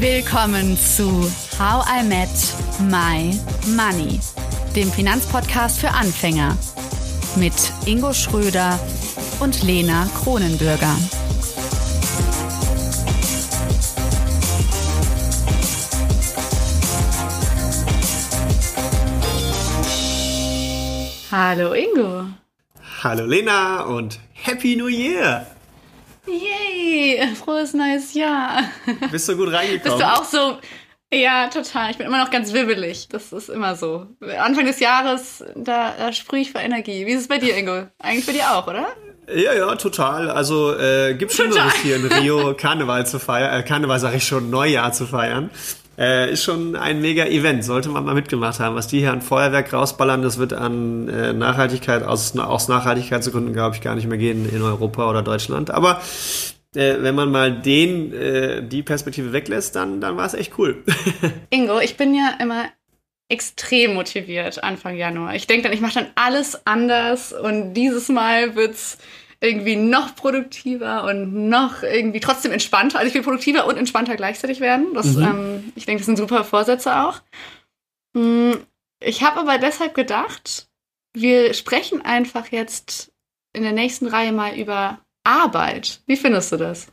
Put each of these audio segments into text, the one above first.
Willkommen zu How I Met My Money, dem Finanzpodcast für Anfänger mit Ingo Schröder und Lena Kronenbürger. Hallo Ingo. Hallo Lena und Happy New Year! Yay! Frohes neues Jahr! Bist du gut reingekommen? Bist du auch so. Ja, total. Ich bin immer noch ganz wibbelig. Das ist immer so. Anfang des Jahres, da, da sprühe ich vor Energie. Wie ist es bei dir, Ingo? Eigentlich bei dir auch, oder? Ja, ja, total. Also äh, gibt schon Schlimmeres hier in Rio Karneval zu feiern, äh, Karneval sage ich schon, Neujahr zu feiern. Äh, ist schon ein mega Event, sollte man mal mitgemacht haben. Was die hier an Feuerwerk rausballern, das wird an äh, Nachhaltigkeit, aus, aus Nachhaltigkeitsgründen, glaube ich, gar nicht mehr gehen in Europa oder Deutschland. Aber äh, wenn man mal den, äh, die Perspektive weglässt, dann, dann war es echt cool. Ingo, ich bin ja immer extrem motiviert Anfang Januar. Ich denke dann, ich mache dann alles anders und dieses Mal wird's irgendwie noch produktiver und noch irgendwie trotzdem entspannter. Also ich will produktiver und entspannter gleichzeitig werden. Das, mhm. ähm, ich denke, das sind super Vorsätze auch. Hm, ich habe aber deshalb gedacht, wir sprechen einfach jetzt in der nächsten Reihe mal über Arbeit. Wie findest du das?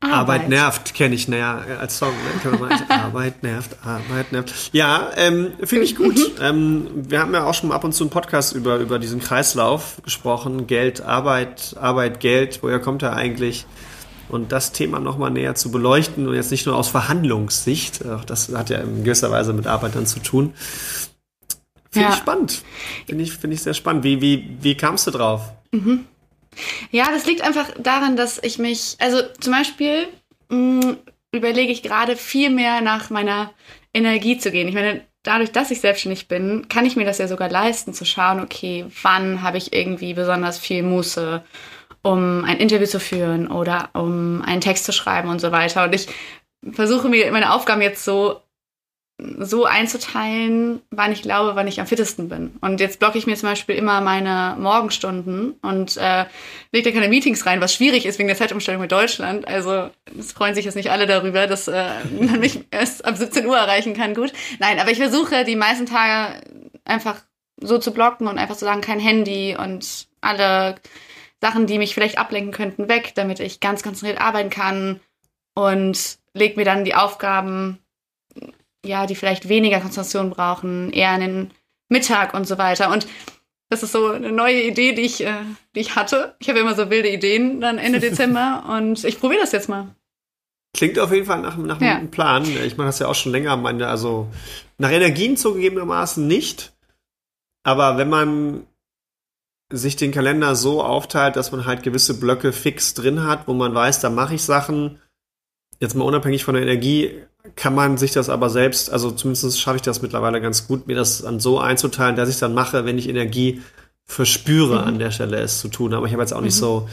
Arbeit, Arbeit nervt, kenne ich näher als Song. Ne? Arbeit nervt, Arbeit nervt. Ja, ähm, finde ich gut. Mhm. ähm, wir haben ja auch schon ab und zu einen Podcast über, über diesen Kreislauf gesprochen. Geld, Arbeit, Arbeit, Geld. Woher kommt er eigentlich? Und das Thema nochmal näher zu beleuchten und jetzt nicht nur aus Verhandlungssicht, auch das hat ja in gewisser Weise mit Arbeit dann zu tun. Finde ja. ich spannend. Finde ich, finde ich sehr spannend. Wie, wie, wie kamst du drauf? Mhm. Ja, das liegt einfach daran, dass ich mich, also zum Beispiel mh, mm, überlege ich gerade viel mehr nach meiner Energie zu gehen. Ich meine, dadurch, dass ich selbstständig bin, kann ich mir das ja sogar leisten, zu schauen, okay, wann habe ich irgendwie besonders viel Muße, um ein Interview zu führen oder um einen Text zu schreiben und so weiter. Und ich versuche mir meine Aufgaben jetzt so so einzuteilen, wann ich glaube, wann ich am fittesten bin. Und jetzt blocke ich mir zum Beispiel immer meine Morgenstunden und äh, lege da keine Meetings rein, was schwierig ist wegen der Zeitumstellung mit Deutschland. Also es freuen sich jetzt nicht alle darüber, dass äh, man mich erst ab 17 Uhr erreichen kann. Gut. Nein, aber ich versuche die meisten Tage einfach so zu blocken und einfach zu sagen, kein Handy und alle Sachen, die mich vielleicht ablenken könnten, weg, damit ich ganz konzentriert arbeiten kann und leg mir dann die Aufgaben ja, die vielleicht weniger Konzentration brauchen, eher an den Mittag und so weiter. Und das ist so eine neue Idee, die ich, äh, die ich hatte. Ich habe immer so wilde Ideen dann Ende Dezember und ich probiere das jetzt mal. Klingt auf jeden Fall nach, nach ja. einem Plan. Ich mache das ja auch schon länger. Meine, also nach Energien zugegebenermaßen nicht. Aber wenn man sich den Kalender so aufteilt, dass man halt gewisse Blöcke fix drin hat, wo man weiß, da mache ich Sachen, jetzt mal unabhängig von der Energie, kann man sich das aber selbst, also zumindest schaffe ich das mittlerweile ganz gut, mir das dann so einzuteilen, dass ich dann mache, wenn ich Energie verspüre, mhm. an der Stelle es zu tun. Aber ich habe jetzt auch nicht mhm. so,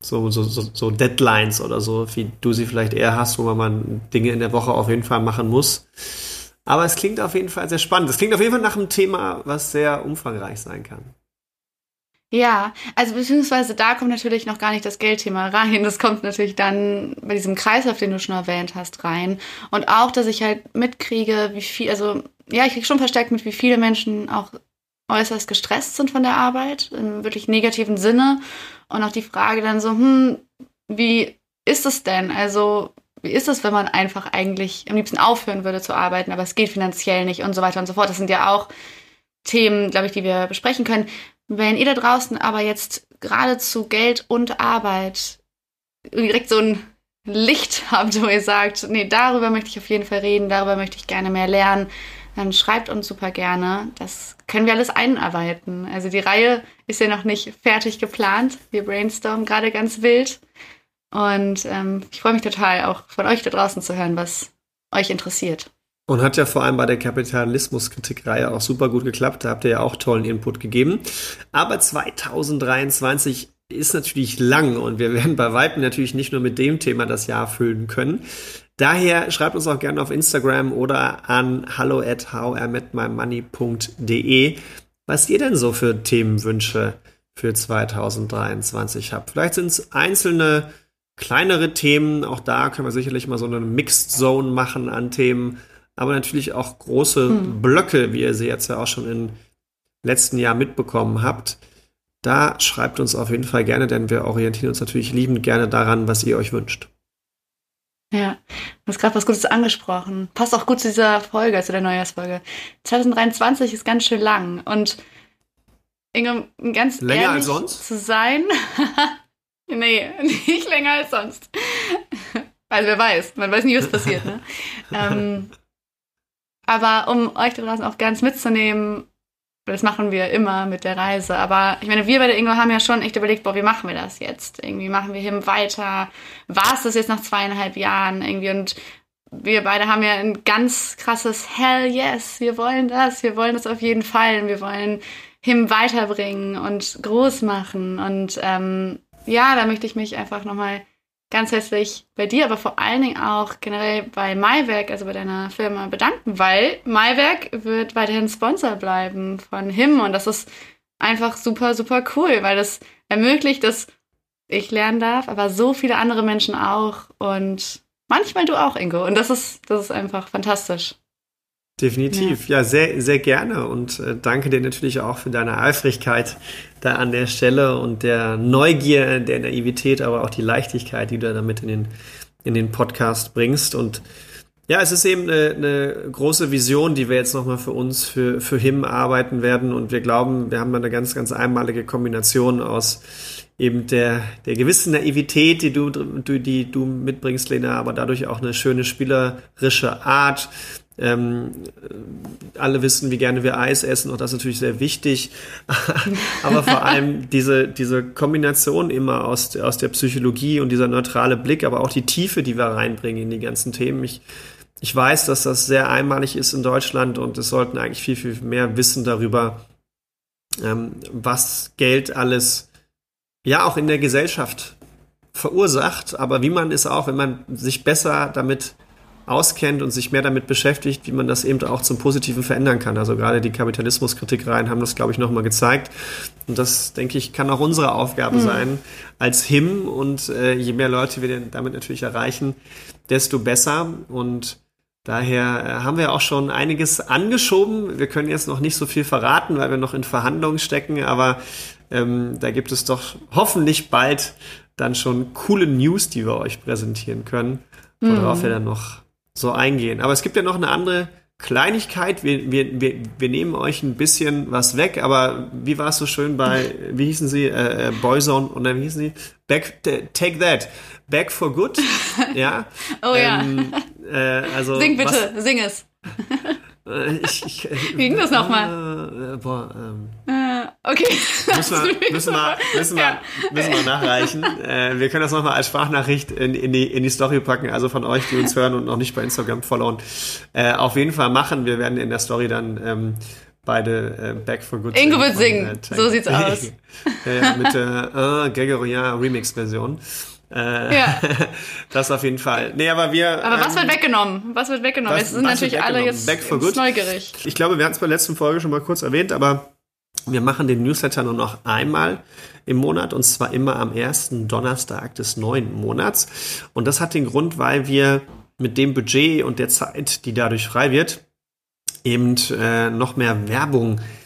so, so, so, so Deadlines oder so, wie du sie vielleicht eher hast, wo man Dinge in der Woche auf jeden Fall machen muss. Aber es klingt auf jeden Fall sehr spannend. Es klingt auf jeden Fall nach einem Thema, was sehr umfangreich sein kann. Ja, also beziehungsweise da kommt natürlich noch gar nicht das Geldthema rein. Das kommt natürlich dann bei diesem Kreislauf, den du schon erwähnt hast, rein. Und auch, dass ich halt mitkriege, wie viel, also ja, ich kriege schon verstärkt mit, wie viele Menschen auch äußerst gestresst sind von der Arbeit, im wirklich negativen Sinne. Und auch die Frage dann so, hm, wie ist es denn? Also, wie ist es, wenn man einfach eigentlich am liebsten aufhören würde zu arbeiten, aber es geht finanziell nicht und so weiter und so fort. Das sind ja auch Themen, glaube ich, die wir besprechen können. Wenn ihr da draußen aber jetzt gerade zu Geld und Arbeit direkt so ein Licht habt, wo ihr sagt, nee, darüber möchte ich auf jeden Fall reden, darüber möchte ich gerne mehr lernen, dann schreibt uns super gerne. Das können wir alles einarbeiten. Also die Reihe ist ja noch nicht fertig geplant. Wir brainstormen gerade ganz wild. Und ähm, ich freue mich total, auch von euch da draußen zu hören, was euch interessiert. Und hat ja vor allem bei der Kapitalismuskritikreihe auch super gut geklappt. Da habt ihr ja auch tollen Input gegeben. Aber 2023 ist natürlich lang und wir werden bei Weitem natürlich nicht nur mit dem Thema das Jahr füllen können. Daher schreibt uns auch gerne auf Instagram oder an hallo at howImetMyMoney.de, was ihr denn so für Themenwünsche für 2023 habt. Vielleicht sind es einzelne kleinere Themen. Auch da können wir sicherlich mal so eine Mixed Zone machen an Themen. Aber natürlich auch große hm. Blöcke, wie ihr sie jetzt ja auch schon im letzten Jahr mitbekommen habt. Da schreibt uns auf jeden Fall gerne, denn wir orientieren uns natürlich liebend gerne daran, was ihr euch wünscht. Ja, du hast gerade was Gutes angesprochen. Passt auch gut zu dieser Folge, zu der Neujahrsfolge. 2023 ist ganz schön lang und Inge, ganz länger ehrlich als sonst zu sein. nee, nicht länger als sonst. Also wer weiß, man weiß nie, was passiert. Ne? ähm, aber um euch da draußen auch ganz mitzunehmen, das machen wir immer mit der Reise. Aber ich meine, wir bei der Ingo haben ja schon echt überlegt, boah, wie machen wir das jetzt? Irgendwie machen wir hin weiter. War es das jetzt nach zweieinhalb Jahren irgendwie? Und wir beide haben ja ein ganz krasses Hell yes, wir wollen das, wir wollen das auf jeden Fall. Wir wollen Him weiterbringen und groß machen. Und ähm, ja, da möchte ich mich einfach nochmal ganz herzlich bei dir, aber vor allen Dingen auch generell bei Maiwerk, also bei deiner Firma, bedanken, weil Maiwerk wird weiterhin Sponsor bleiben von Him und das ist einfach super, super cool, weil das ermöglicht, dass ich lernen darf, aber so viele andere Menschen auch und manchmal du auch, Ingo. Und das ist, das ist einfach fantastisch. Definitiv, ja, ja sehr, sehr gerne und äh, danke dir natürlich auch für deine Eifrigkeit da an der Stelle und der Neugier, der Naivität, aber auch die Leichtigkeit, die du damit in den, in den Podcast bringst. Und ja, es ist eben eine, eine große Vision, die wir jetzt nochmal für uns, für, für HIM arbeiten werden. Und wir glauben, wir haben da eine ganz, ganz einmalige Kombination aus eben der, der gewissen Naivität, die du, die du mitbringst, Lena, aber dadurch auch eine schöne spielerische Art, ähm, alle wissen, wie gerne wir Eis essen und das ist natürlich sehr wichtig. Aber vor allem diese, diese Kombination immer aus, aus der Psychologie und dieser neutrale Blick, aber auch die Tiefe, die wir reinbringen in die ganzen Themen. Ich, ich weiß, dass das sehr einmalig ist in Deutschland und es sollten eigentlich viel, viel mehr wissen darüber, ähm, was Geld alles ja auch in der Gesellschaft verursacht, aber wie man es auch, wenn man sich besser damit auskennt und sich mehr damit beschäftigt, wie man das eben auch zum Positiven verändern kann. Also gerade die Kapitalismuskritikreihen haben das, glaube ich, nochmal gezeigt. Und das, denke ich, kann auch unsere Aufgabe mhm. sein als HIM. Und äh, je mehr Leute wir damit natürlich erreichen, desto besser. Und daher äh, haben wir auch schon einiges angeschoben. Wir können jetzt noch nicht so viel verraten, weil wir noch in Verhandlungen stecken. Aber ähm, da gibt es doch hoffentlich bald dann schon coole News, die wir euch präsentieren können, worauf mhm. wir dann noch so eingehen. Aber es gibt ja noch eine andere Kleinigkeit. Wir, wir, wir, wir nehmen euch ein bisschen was weg, aber wie war es so schön bei, wie hießen sie, äh, äh, Boyzone und dann wie hießen sie? Back, Take That. Back for Good. Ja. oh ähm, ja. Äh, also, sing bitte, was, sing es. Äh, ich, ich, wie ging das nochmal? Äh, boah, ähm, Okay. Müssen wir, müssen wir, müssen wir, ja. müssen wir nachreichen. Äh, wir können das nochmal als Sprachnachricht in, in, die, in die Story packen, also von euch, die uns hören und noch nicht bei Instagram followen. Äh, auf jeden Fall machen. Wir werden in der Story dann ähm, beide äh, Back for Good Ingo wird singen. Äh, so sieht's aus. ja, ja, mit der äh, Gregorian Remix-Version. Äh, ja. das auf jeden Fall. Nee, aber wir. Aber was ähm, wird weggenommen? Was wird weggenommen? Was, es sind natürlich alle jetzt good. neugierig. Ich glaube, wir hatten es bei der letzten Folge schon mal kurz erwähnt, aber wir machen den Newsletter nur noch einmal im Monat und zwar immer am ersten Donnerstag des neuen Monats. Und das hat den Grund, weil wir mit dem Budget und der Zeit, die dadurch frei wird, eben äh, noch mehr Werbung äh,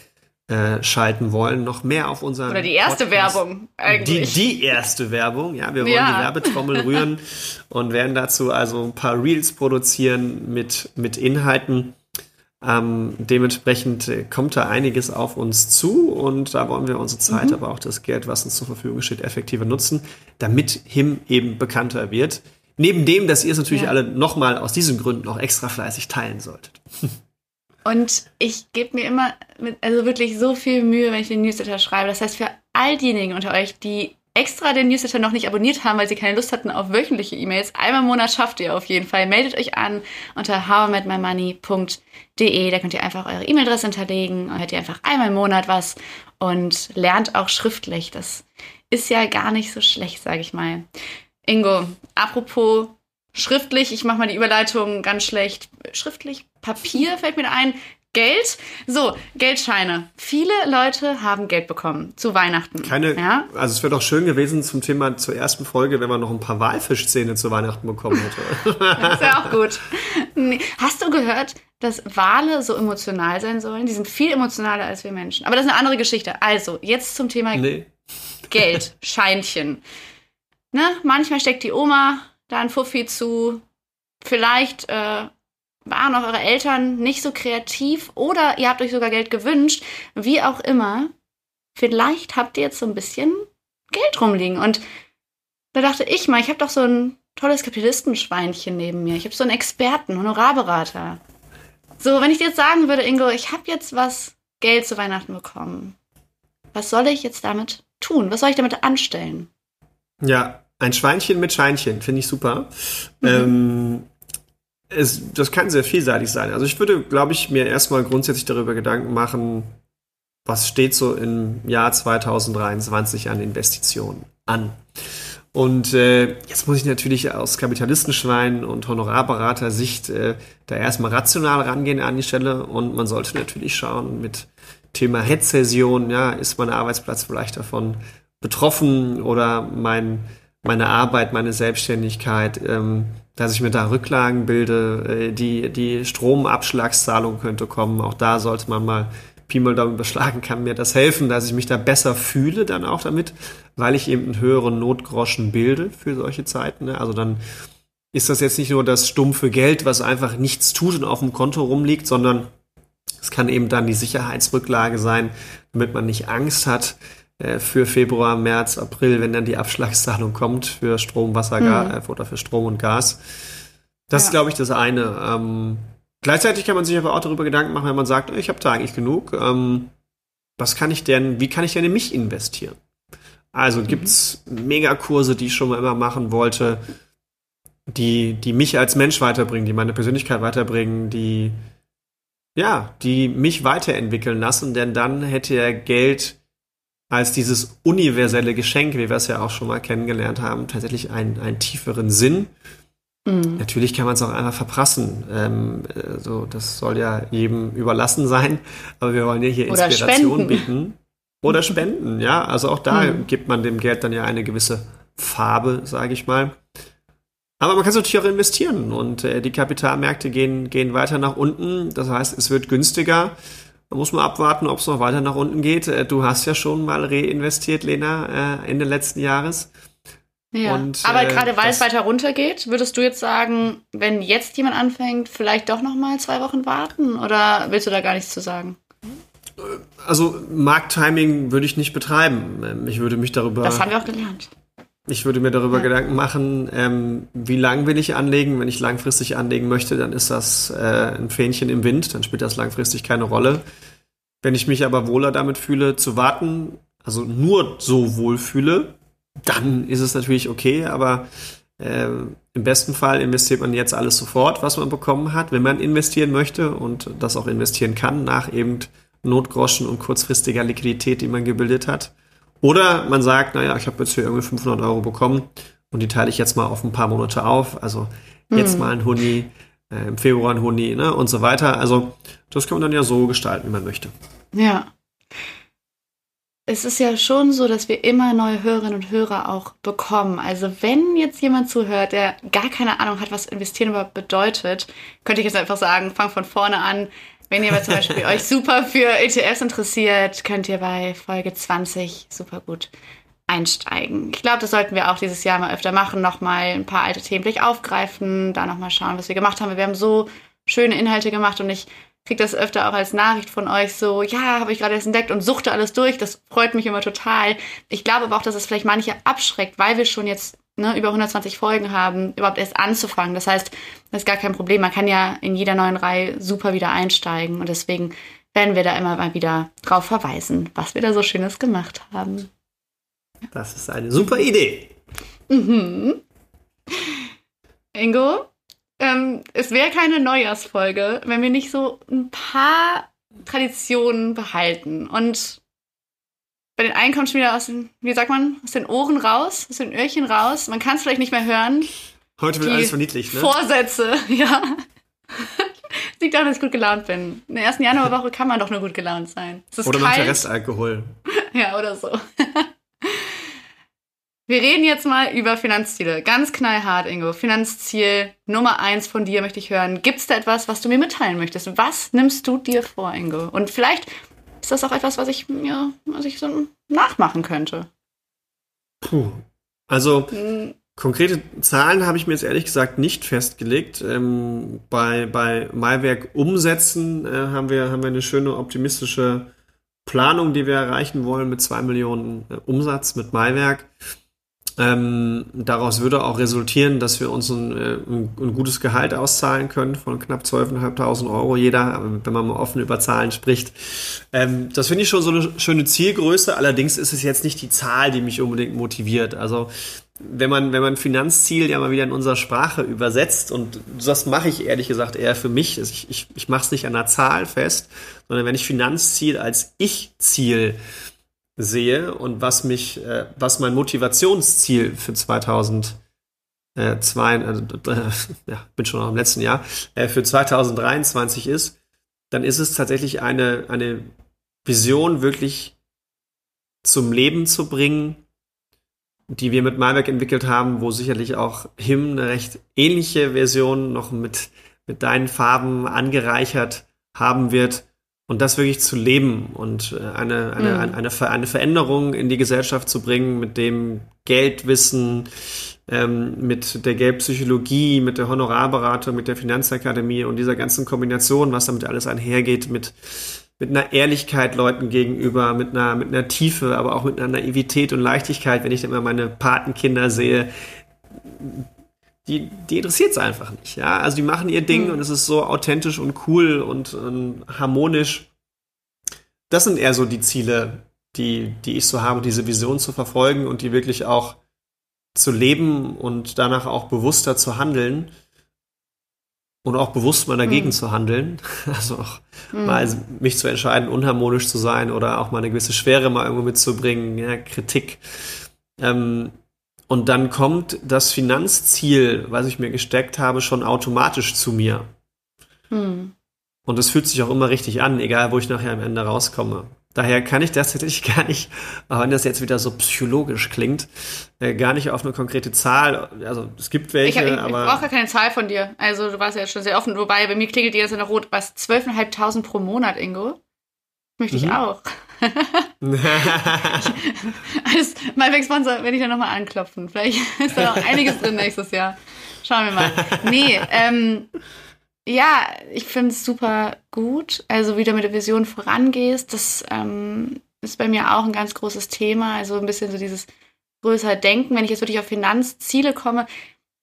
schalten wollen, noch mehr auf unseren Oder die erste Podcast. Werbung eigentlich. Die, die erste Werbung, ja. Wir wollen ja. die Werbetrommel rühren und werden dazu also ein paar Reels produzieren mit, mit Inhalten, ähm, dementsprechend äh, kommt da einiges auf uns zu und da wollen wir unsere Zeit, mhm. aber auch das Geld, was uns zur Verfügung steht, effektiver nutzen, damit HIM eben bekannter wird. Neben dem, dass ihr es natürlich ja. alle nochmal aus diesen Gründen auch extra fleißig teilen solltet. Und ich gebe mir immer mit, also wirklich so viel Mühe, wenn ich den Newsletter schreibe. Das heißt, für all diejenigen unter euch, die extra den Newsletter noch nicht abonniert haben, weil sie keine Lust hatten auf wöchentliche E-Mails, einmal im Monat schafft ihr auf jeden Fall. Meldet euch an unter howmetmymoney.de. Da könnt ihr einfach eure E-Mail-Adresse hinterlegen und hört ihr einfach einmal im Monat was und lernt auch schriftlich. Das ist ja gar nicht so schlecht, sage ich mal. Ingo, apropos schriftlich, ich mache mal die Überleitung ganz schlecht. Schriftlich, Papier fällt mir ein. Geld. So, Geldscheine. Viele Leute haben Geld bekommen zu Weihnachten. Keine, ja? also es wäre doch schön gewesen zum Thema zur ersten Folge, wenn man noch ein paar Walfischzähne zu Weihnachten bekommen hätte. das wäre auch gut. Nee. Hast du gehört, dass Wale so emotional sein sollen? Die sind viel emotionaler als wir Menschen. Aber das ist eine andere Geschichte. Also, jetzt zum Thema nee. Geld, Scheinchen. Ne? Manchmal steckt die Oma da ein Fuffi zu. Vielleicht äh, waren auch eure Eltern nicht so kreativ oder ihr habt euch sogar Geld gewünscht, wie auch immer. Vielleicht habt ihr jetzt so ein bisschen Geld rumliegen. Und da dachte ich mal, ich habe doch so ein tolles Kapitalistenschweinchen neben mir. Ich habe so einen Experten, Honorarberater. So, wenn ich dir jetzt sagen würde, Ingo, ich habe jetzt was Geld zu Weihnachten bekommen. Was soll ich jetzt damit tun? Was soll ich damit anstellen? Ja, ein Schweinchen mit Scheinchen, finde ich super. Mhm. Ähm, es, das kann sehr vielseitig sein. Also ich würde, glaube ich, mir erstmal grundsätzlich darüber Gedanken machen, was steht so im Jahr 2023 an Investitionen an. Und äh, jetzt muss ich natürlich aus Kapitalistenschwein und Honorarberater-Sicht äh, da erstmal rational rangehen an die Stelle und man sollte natürlich schauen mit Thema Rezession, ja, ist mein Arbeitsplatz vielleicht davon betroffen oder mein, meine Arbeit, meine Selbstständigkeit, ähm, dass ich mir da Rücklagen bilde, äh, die, die Stromabschlagszahlung könnte kommen. Auch da sollte man mal Pi mal Daumen überschlagen, kann mir das helfen, dass ich mich da besser fühle dann auch damit, weil ich eben einen höheren Notgroschen bilde für solche Zeiten. Ne? Also dann ist das jetzt nicht nur das stumpfe Geld, was einfach nichts tut und auf dem Konto rumliegt, sondern es kann eben dann die Sicherheitsrücklage sein, damit man nicht Angst hat, für Februar, März, April, wenn dann die Abschlagszahlung kommt für Strom, Wasser, mhm. Gas, oder für Strom und Gas. Das ja. ist, glaube ich, das eine. Ähm, gleichzeitig kann man sich aber auch darüber Gedanken machen, wenn man sagt, ich habe da eigentlich genug. Ähm, was kann ich denn, wie kann ich denn in mich investieren? Also mhm. gibt's Megakurse, die ich schon mal immer machen wollte, die, die mich als Mensch weiterbringen, die meine Persönlichkeit weiterbringen, die ja, die mich weiterentwickeln lassen, denn dann hätte er Geld als dieses universelle Geschenk, wie wir es ja auch schon mal kennengelernt haben, tatsächlich einen, einen tieferen Sinn. Mhm. Natürlich kann man es auch einfach verprassen. Ähm, so, das soll ja jedem überlassen sein, aber wir wollen ja hier Oder Inspiration spenden. bieten. Oder spenden, ja. Also auch da mhm. gibt man dem Geld dann ja eine gewisse Farbe, sage ich mal. Aber man kann es natürlich auch investieren und äh, die Kapitalmärkte gehen, gehen weiter nach unten. Das heißt, es wird günstiger. Da muss man abwarten, ob es noch weiter nach unten geht. Äh, du hast ja schon mal reinvestiert, Lena, äh, Ende letzten Jahres. Ja, und, aber äh, gerade weil es weiter runter geht, würdest du jetzt sagen, wenn jetzt jemand anfängt, vielleicht doch noch mal zwei Wochen warten? Oder willst du da gar nichts zu sagen? Also Markttiming würde ich nicht betreiben. Ähm, ich würde mich darüber. Das haben wir auch gelernt. Ich würde mir darüber ja. Gedanken machen, ähm, wie lang will ich anlegen. Wenn ich langfristig anlegen möchte, dann ist das äh, ein Fähnchen im Wind, dann spielt das langfristig keine Rolle. Wenn ich mich aber wohler damit fühle, zu warten, also nur so wohl fühle, dann ist es natürlich okay, aber äh, im besten Fall investiert man jetzt alles sofort, was man bekommen hat, wenn man investieren möchte und das auch investieren kann, nach eben Notgroschen und kurzfristiger Liquidität, die man gebildet hat. Oder man sagt, naja, ich habe jetzt hier irgendwie 500 Euro bekommen und die teile ich jetzt mal auf ein paar Monate auf. Also jetzt hm. mal ein Huni, äh, im Februar ein Huni ne, und so weiter. Also das kann man dann ja so gestalten, wie man möchte. Ja. Es ist ja schon so, dass wir immer neue Hörerinnen und Hörer auch bekommen. Also wenn jetzt jemand zuhört, der gar keine Ahnung hat, was investieren überhaupt bedeutet, könnte ich jetzt einfach sagen, fang von vorne an, wenn ihr aber zum Beispiel euch super für ETFs interessiert, könnt ihr bei Folge 20 super gut einsteigen. Ich glaube, das sollten wir auch dieses Jahr mal öfter machen, nochmal ein paar alte Themen gleich aufgreifen, da nochmal schauen, was wir gemacht haben. Wir haben so schöne Inhalte gemacht und ich kriege das öfter auch als Nachricht von euch so, ja, habe ich gerade erst entdeckt und suchte alles durch. Das freut mich immer total. Ich glaube aber auch, dass es vielleicht manche abschreckt, weil wir schon jetzt ne, über 120 Folgen haben, überhaupt erst anzufangen. Das heißt, das ist gar kein Problem. Man kann ja in jeder neuen Reihe super wieder einsteigen und deswegen werden wir da immer mal wieder drauf verweisen, was wir da so Schönes gemacht haben. Das ist eine super Idee. Mhm. Ingo, ähm, es wäre keine Neujahrsfolge, wenn wir nicht so ein paar Traditionen behalten. Und bei den einen kommt schon wieder aus den, wie sagt man, aus den Ohren raus, aus den Öhrchen raus. Man kann es vielleicht nicht mehr hören. Heute wird alles verniedlicht, ne? Vorsätze, ja. liegt daran, dass ich gut gelaunt bin. In der ersten Januarwoche kann man doch nur gut gelaunt sein. oder nach der Restalkohol. ja, oder so. Wir reden jetzt mal über Finanzziele. Ganz knallhart, Ingo. Finanzziel Nummer eins von dir möchte ich hören. Gibt es da etwas, was du mir mitteilen möchtest? Was nimmst du dir vor, Ingo? Und vielleicht ist das auch etwas, was ich mir, was ich so nachmachen könnte. Puh. Also, hm. konkrete Zahlen habe ich mir jetzt ehrlich gesagt nicht festgelegt. Ähm, bei, bei Maiwerk Umsätzen äh, haben, wir, haben wir eine schöne optimistische Planung, die wir erreichen wollen mit zwei Millionen äh, Umsatz mit Maiwerk. Ähm, daraus würde auch resultieren, dass wir uns ein, äh, ein, ein gutes Gehalt auszahlen können von knapp 12.500 Euro jeder, wenn man mal offen über Zahlen spricht. Ähm, das finde ich schon so eine schöne Zielgröße. Allerdings ist es jetzt nicht die Zahl, die mich unbedingt motiviert. Also wenn man, wenn man Finanzziel ja mal wieder in unserer Sprache übersetzt, und das mache ich ehrlich gesagt eher für mich, ich, ich, ich mache es nicht an einer Zahl fest, sondern wenn ich Finanzziel als Ich-Ziel sehe und was mich, äh, was mein Motivationsziel für 2002, äh, äh, ja, bin schon noch im letzten Jahr, äh, für 2023 ist, dann ist es tatsächlich eine, eine Vision wirklich zum Leben zu bringen, die wir mit Malwerk entwickelt haben, wo sicherlich auch Him eine recht ähnliche Version noch mit, mit deinen Farben angereichert haben wird, und das wirklich zu leben und äh, eine, eine, mhm. eine, eine, eine Veränderung in die Gesellschaft zu bringen, mit dem Geldwissen, ähm, mit der Geldpsychologie, mit der Honorarberatung, mit der Finanzakademie und dieser ganzen Kombination, was damit alles einhergeht, mit, mit einer Ehrlichkeit Leuten gegenüber, mit einer, mit einer Tiefe, aber auch mit einer Naivität und Leichtigkeit, wenn ich immer meine Patenkinder sehe, die, die interessiert es einfach nicht. Ja? Also die machen ihr Ding mhm. und es ist so authentisch und cool und, und, harmonisch. Das sind eher so die Ziele, die, die ich so habe, diese Vision zu verfolgen und die wirklich auch zu leben und danach auch bewusster zu handeln und auch bewusst mal dagegen mhm. zu handeln. Also auch mhm. mal mich zu entscheiden, unharmonisch zu sein oder auch mal eine gewisse Schwere mal irgendwo mitzubringen, ja, Kritik. Ähm, und dann kommt das Finanzziel, was ich mir gesteckt habe, schon automatisch zu mir. Hm. Und es fühlt sich auch immer richtig an, egal wo ich nachher am Ende rauskomme. Daher kann ich das tatsächlich gar nicht, auch wenn das jetzt wieder so psychologisch klingt, äh, gar nicht auf eine konkrete Zahl. Also es gibt welche, ich, ich, aber. Ich brauche gar keine Zahl von dir. Also du warst ja schon sehr offen. Wobei bei mir klingelt die jetzt noch rot. Was? 12.500 pro Monat, Ingo? Möchte ich mhm. auch. Als mein Sponsor werde ich dann nochmal anklopfen. Vielleicht ist da auch einiges drin nächstes Jahr. Schauen wir mal. Nee, ähm, ja, ich finde es super gut. Also wie du mit der Vision vorangehst, das ähm, ist bei mir auch ein ganz großes Thema. Also ein bisschen so dieses größere Denken. Wenn ich jetzt wirklich auf Finanzziele komme,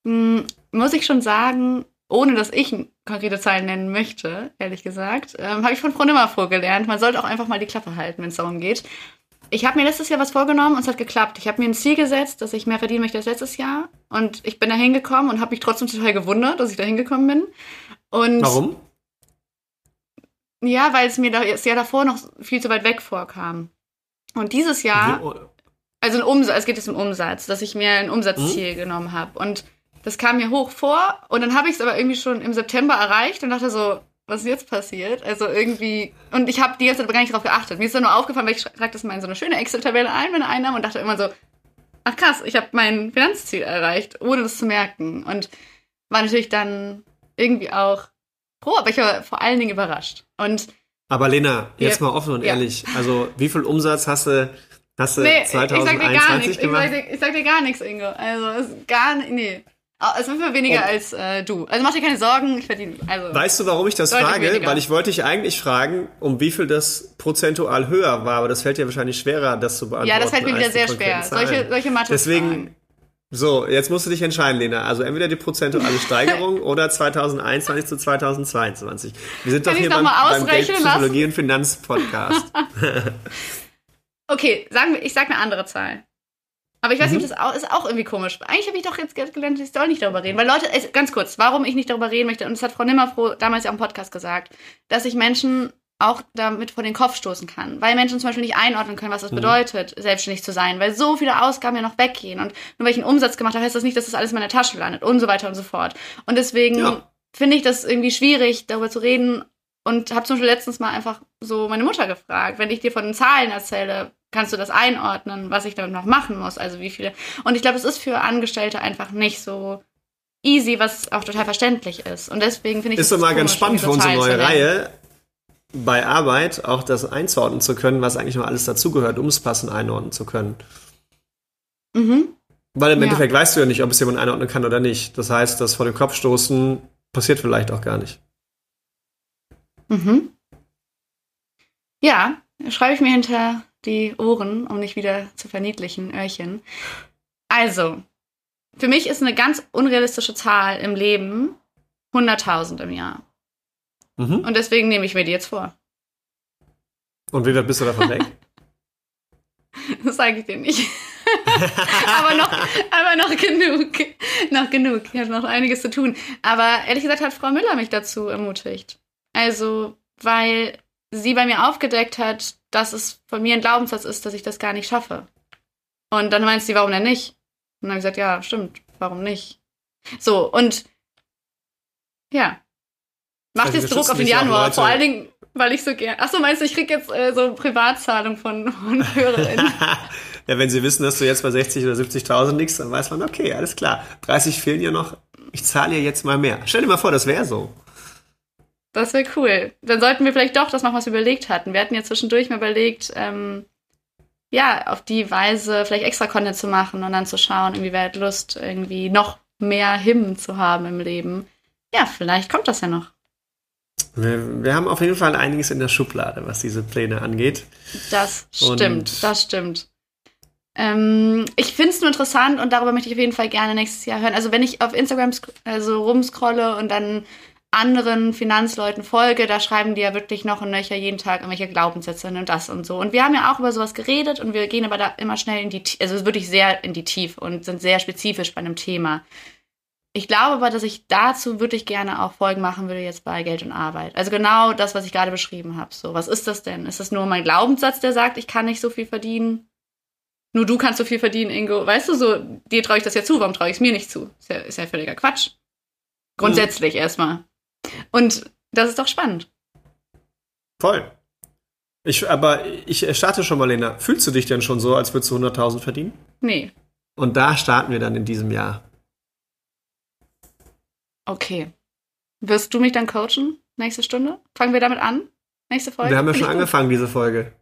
mh, hm, muss ich schon sagen, ohne dass ich konkrete Zahlen nennen möchte, ehrlich gesagt, ähm, habe ich von Frau Nimmerfroh gelernt. Man sollte auch einfach mal die Klappe halten, wenn es darum geht. Ich habe mir letztes Jahr was vorgenommen und es hat geklappt. Ich habe mir ein Ziel gesetzt, dass ich mehr verdienen möchte als letztes Jahr. Und ich bin da hingekommen und habe mich trotzdem total gewundert, dass ich da hingekommen bin. Und Warum? Ja, weil es mir das Jahr davor noch viel zu weit weg vorkam. Und dieses Jahr, also ein Umsatz, es geht jetzt um Umsatz, dass ich mir ein Umsatzziel hm? genommen habe. Und das kam mir hoch vor und dann habe ich es aber irgendwie schon im September erreicht und dachte so, was ist jetzt passiert? Also irgendwie, und ich habe die ganze Zeit gar nicht drauf geachtet. Mir ist dann nur aufgefallen, weil ich trage das mal in so eine schöne Excel-Tabelle ein, meine Einnahmen, und dachte immer so, ach krass, ich habe mein Finanzziel erreicht, ohne das zu merken. Und war natürlich dann irgendwie auch froh, aber ich war vor allen Dingen überrascht. Und aber Lena, jetzt ja, mal offen und ja. ehrlich, also wie viel Umsatz hast du, hast du nee, 2021 gemacht? Ich sag, dir, ich sag dir gar nichts, Ingo. Also, es ist gar nicht, nee. Also fünfmal weniger Und als äh, du. Also mach dir keine Sorgen, ich verdiene. Also weißt du, warum ich das frage? Weniger. Weil ich wollte dich eigentlich fragen, um wie viel das prozentual höher war, aber das fällt dir wahrscheinlich schwerer, das zu beantworten. Ja, das fällt mir wieder sehr schwer. Solche, solche Mathe Deswegen, so, jetzt musst du dich entscheiden, Lena. Also entweder die prozentuale Steigerung oder 2021 zu 2022. Wir sind Kann doch hier beim, beim Geldpsychologie und Finanzpodcast. okay, sagen wir, ich sag eine andere Zahl. Aber ich weiß mhm. nicht, das ist auch irgendwie komisch. Eigentlich habe ich doch jetzt gelernt, ich soll nicht darüber reden. Weil Leute, ganz kurz, warum ich nicht darüber reden möchte, und das hat Frau Nimmerfroh damals ja auch im Podcast gesagt, dass ich Menschen auch damit vor den Kopf stoßen kann. Weil Menschen zum Beispiel nicht einordnen können, was das mhm. bedeutet, selbstständig zu sein. Weil so viele Ausgaben ja noch weggehen. Und nur weil ich einen Umsatz gemacht habe, heißt das nicht, dass das alles in meiner Tasche landet und so weiter und so fort. Und deswegen ja. finde ich das irgendwie schwierig, darüber zu reden. Und habe zum Beispiel letztens mal einfach so meine Mutter gefragt, wenn ich dir von den Zahlen erzähle, kannst du das einordnen, was ich damit noch machen muss, also wie viele. Und ich glaube, es ist für Angestellte einfach nicht so easy, was auch total verständlich ist. Und deswegen finde ich Ist doch mal ganz spannend für unsere neue Reihe bei Arbeit auch das einzuordnen zu können, was eigentlich noch alles dazugehört, um es passend einordnen zu können. Mhm. Weil im ja. Endeffekt weißt du ja nicht, ob es jemand einordnen kann oder nicht. Das heißt, das vor dem Kopf stoßen passiert vielleicht auch gar nicht. Mhm. Ja, schreibe ich mir hinter die Ohren, um nicht wieder zu verniedlichen, Öhrchen. Also, für mich ist eine ganz unrealistische Zahl im Leben 100.000 im Jahr. Mhm. Und deswegen nehme ich mir die jetzt vor. Und wie weit bist du davon weg? das sage ich dir nicht. aber, noch, aber noch genug. Noch genug. Ich habe noch einiges zu tun. Aber ehrlich gesagt hat Frau Müller mich dazu ermutigt. Also, weil sie bei mir aufgedeckt hat, dass es von mir ein Glaubenssatz ist, dass ich das gar nicht schaffe. Und dann meint sie, warum denn nicht? Und dann habe ich gesagt, ja, stimmt, warum nicht? So, und ja. Macht also, jetzt Druck auf den Januar, vor allen Dingen, weil ich so gerne. Achso, meinst du, ich krieg jetzt äh, so Privatzahlung von, von Hörerinnen? ja, wenn sie wissen, dass du jetzt bei 60 oder 70.000 liegst, dann weiß man, okay, alles klar. 30 fehlen ja noch. Ich zahle ja jetzt mal mehr. Stell dir mal vor, das wäre so. Das wäre cool. Dann sollten wir vielleicht doch das machen, was wir überlegt hatten. Wir hatten ja zwischendurch mal überlegt, ähm, ja, auf die Weise vielleicht extra Content zu machen und dann zu schauen, inwieweit Lust, irgendwie noch mehr Hymnen zu haben im Leben. Ja, vielleicht kommt das ja noch. Wir, wir haben auf jeden Fall einiges in der Schublade, was diese Pläne angeht. Das stimmt, und das stimmt. Ähm, ich finde es nur interessant und darüber möchte ich auf jeden Fall gerne nächstes Jahr hören. Also wenn ich auf Instagram also rumscrolle und dann anderen Finanzleuten folge, da schreiben die ja wirklich noch und nöcher jeden Tag irgendwelche Glaubenssätze und das und so. Und wir haben ja auch über sowas geredet und wir gehen aber da immer schnell in die, also wirklich sehr in die Tiefe und sind sehr spezifisch bei einem Thema. Ich glaube aber, dass ich dazu wirklich gerne auch Folgen machen würde jetzt bei Geld und Arbeit. Also genau das, was ich gerade beschrieben habe. So, was ist das denn? Ist das nur mein Glaubenssatz, der sagt, ich kann nicht so viel verdienen? Nur du kannst so viel verdienen, Ingo. Weißt du, so, dir traue ich das ja zu, warum traue ich es mir nicht zu? Ist ja, ist ja völliger Quatsch. Grundsätzlich mhm. erstmal. Und das ist doch spannend. Voll. Ich, aber ich starte schon mal, Lena. Fühlst du dich denn schon so, als würdest du 100.000 verdienen? Nee. Und da starten wir dann in diesem Jahr. Okay. Wirst du mich dann coachen? Nächste Stunde? Fangen wir damit an? Nächste Folge? Wir haben ja schon angefangen, diese Folge.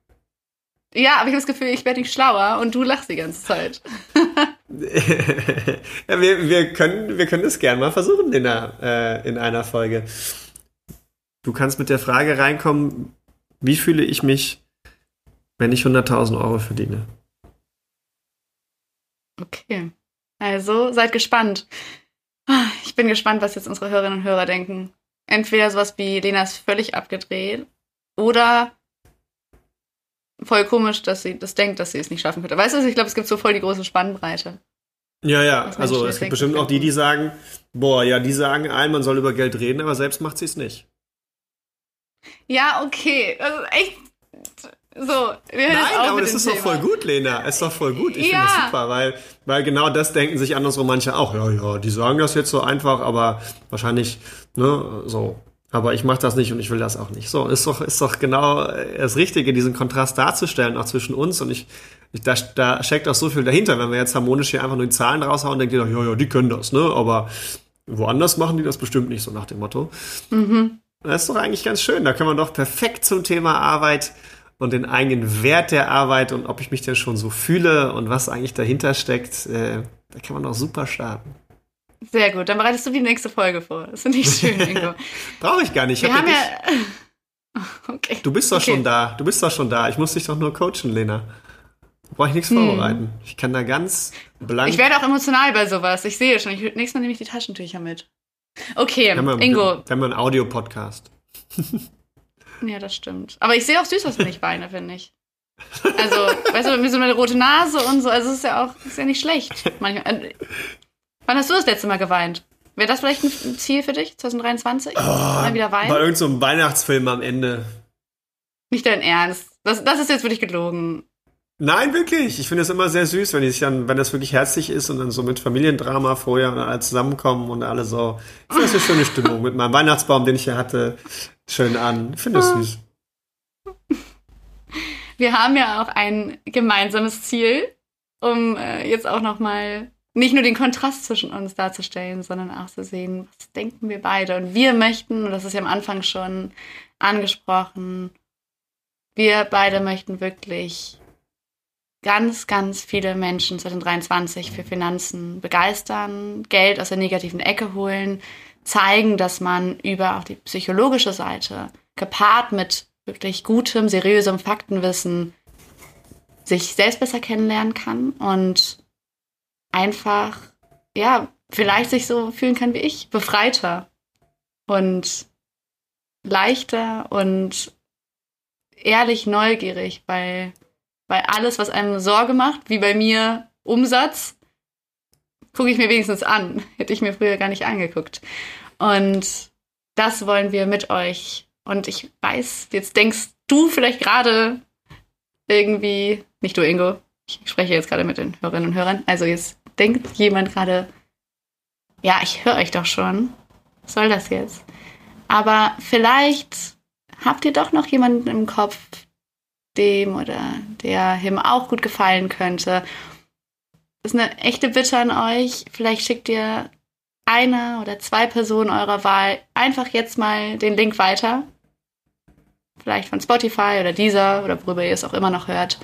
Ja, aber ich habe das Gefühl, ich werde nicht schlauer und du lachst die ganze Zeit. ja, wir, wir, können, wir können das gerne mal versuchen in einer, äh, in einer Folge. Du kannst mit der Frage reinkommen, wie fühle ich mich, wenn ich 100.000 Euro verdiene? Okay. Also, seid gespannt. Ich bin gespannt, was jetzt unsere Hörerinnen und Hörer denken. Entweder sowas wie Lena ist völlig abgedreht oder voll komisch, dass sie das denkt, dass sie es nicht schaffen könnte. Weißt du, ich glaube, es gibt so voll die große Spannbreite. Ja, ja, also es gibt bestimmt auch die, die sagen, boah, ja, die sagen allen, man soll über Geld reden, aber selbst macht sie es nicht. Ja, okay. Also echt. So, wir Nein, aber das ist Thema. doch voll gut, Lena. Ist doch voll gut. Ich ja. finde das super, weil, weil genau das denken sich andersrum manche auch. Ja, ja, die sagen das jetzt so einfach, aber wahrscheinlich, ne, so. Aber ich mache das nicht und ich will das auch nicht. So, ist doch, ist doch genau das Richtige, diesen Kontrast darzustellen, auch zwischen uns. Und ich, ich da, da steckt auch so viel dahinter. Wenn wir jetzt harmonisch hier einfach nur die Zahlen raushauen, denkt ihr doch, ja, ja, die können das, ne? Aber woanders machen die das bestimmt nicht, so nach dem Motto. Mhm. Das ist doch eigentlich ganz schön. Da können wir doch perfekt zum Thema Arbeit und den eigenen Wert der Arbeit und ob ich mich denn schon so fühle und was eigentlich dahinter steckt, äh, da kann man doch super starten. Sehr gut, dann bereitest du die nächste Folge vor. Das finde ich schön, Ingo. Brauche ich gar nicht. Ich Wir haben ja. Okay. Du bist doch okay. schon da. Du bist doch schon da. Ich muss dich doch nur coachen, Lena. Brauche ich nichts hm. vorbereiten. Ich kann da ganz blank. Ich werde auch emotional bei sowas. Ich sehe schon. Ich, nächstes Mal nehme ich die Taschentücher mit. Okay, wir Ingo. Wir haben einen Audio-Podcast. ja, das stimmt. Aber ich sehe auch süß aus, wenn ich weine, finde ich. Also, weißt du, wie so eine rote Nase und so. Also, es ist ja auch ist ja nicht schlecht. Manchmal. Wann hast du das letzte Mal geweint? Wäre das vielleicht ein Ziel für dich, 2023? Oh, Mal wieder weinen? Bei irgendeinem so Weihnachtsfilm am Ende. Nicht dein Ernst. Das, das ist jetzt wirklich gelogen. Nein, wirklich. Ich finde es immer sehr süß, wenn ich dann, wenn das wirklich herzlich ist und dann so mit Familiendrama vorher und alle zusammenkommen und alle so. Ich finde das eine schöne Stimmung mit meinem Weihnachtsbaum, den ich hier hatte, schön an. Ich finde das süß. Wir haben ja auch ein gemeinsames Ziel, um äh, jetzt auch noch mal nicht nur den Kontrast zwischen uns darzustellen, sondern auch zu sehen, was denken wir beide. Und wir möchten, und das ist ja am Anfang schon angesprochen, wir beide möchten wirklich ganz, ganz viele Menschen 2023 für Finanzen begeistern, Geld aus der negativen Ecke holen, zeigen, dass man über auch die psychologische Seite gepaart mit wirklich gutem, seriösem Faktenwissen sich selbst besser kennenlernen kann und einfach, ja, vielleicht sich so fühlen kann wie ich, befreiter und leichter und ehrlich neugierig, weil weil alles, was einem Sorge macht, wie bei mir Umsatz, gucke ich mir wenigstens an. Hätte ich mir früher gar nicht angeguckt. Und das wollen wir mit euch. Und ich weiß, jetzt denkst du vielleicht gerade irgendwie, nicht du, Ingo, ich spreche jetzt gerade mit den Hörerinnen und Hörern, also jetzt denkt jemand gerade, ja, ich höre euch doch schon. Was soll das jetzt? Aber vielleicht habt ihr doch noch jemanden im Kopf, dem oder der ihm auch gut gefallen könnte. Das ist eine echte Bitte an euch. Vielleicht schickt ihr eine oder zwei Personen eurer Wahl einfach jetzt mal den Link weiter. Vielleicht von Spotify oder dieser oder worüber ihr es auch immer noch hört.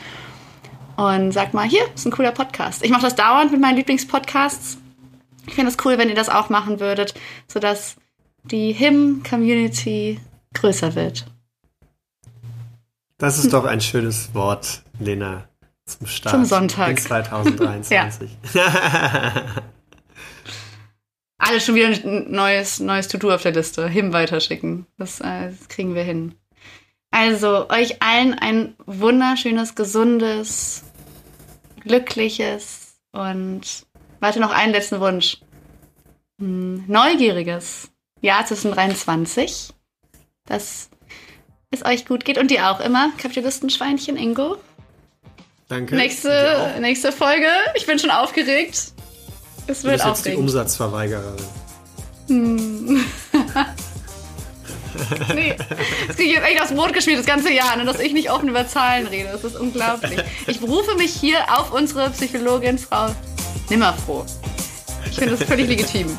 Und sagt mal, hier ist ein cooler Podcast. Ich mache das dauernd mit meinen Lieblingspodcasts. Ich finde es cool, wenn ihr das auch machen würdet, sodass die Him-Community größer wird. Das ist doch ein schönes Wort, Lena, zum Start. Zum Sonntag. In 2023. Alle schon wieder ein neues, neues To-Do auf der Liste. Him weiterschicken. Das, äh, das kriegen wir hin. Also, euch allen ein wunderschönes, gesundes, glückliches und warte noch einen letzten Wunsch. Hm, neugieriges Jahr 2023. Das es euch gut geht und dir auch immer. Kapitalistenschweinchen Ingo. Danke. Nächste, nächste Folge. Ich bin schon aufgeregt. Es wird du bist jetzt die Umsatzverweigererin. Hm. nee, ich jetzt echt aufs Brot gespielt das ganze Jahr, ne, dass ich nicht offen über Zahlen rede. Das ist unglaublich. Ich berufe mich hier auf unsere Psychologin Frau Nimmerfroh. Ich finde das völlig legitim.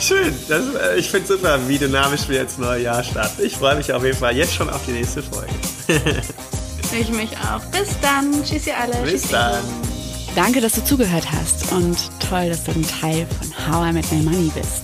Schön. Das, äh, ich finde super, wie dynamisch wir jetzt neue Jahr starten. Ich freue mich auf jeden Fall jetzt schon auf die nächste Folge. ich mich auch. Bis dann. Tschüss ihr alle. Bis Tschüss dann. Danke, dass du zugehört hast und toll, dass du ein Teil von How I Met My Money bist.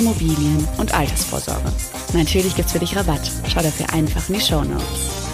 Immobilien und Altersvorsorge. Natürlich gibt's für dich Rabatt. Schau dafür einfach in die Show Notes.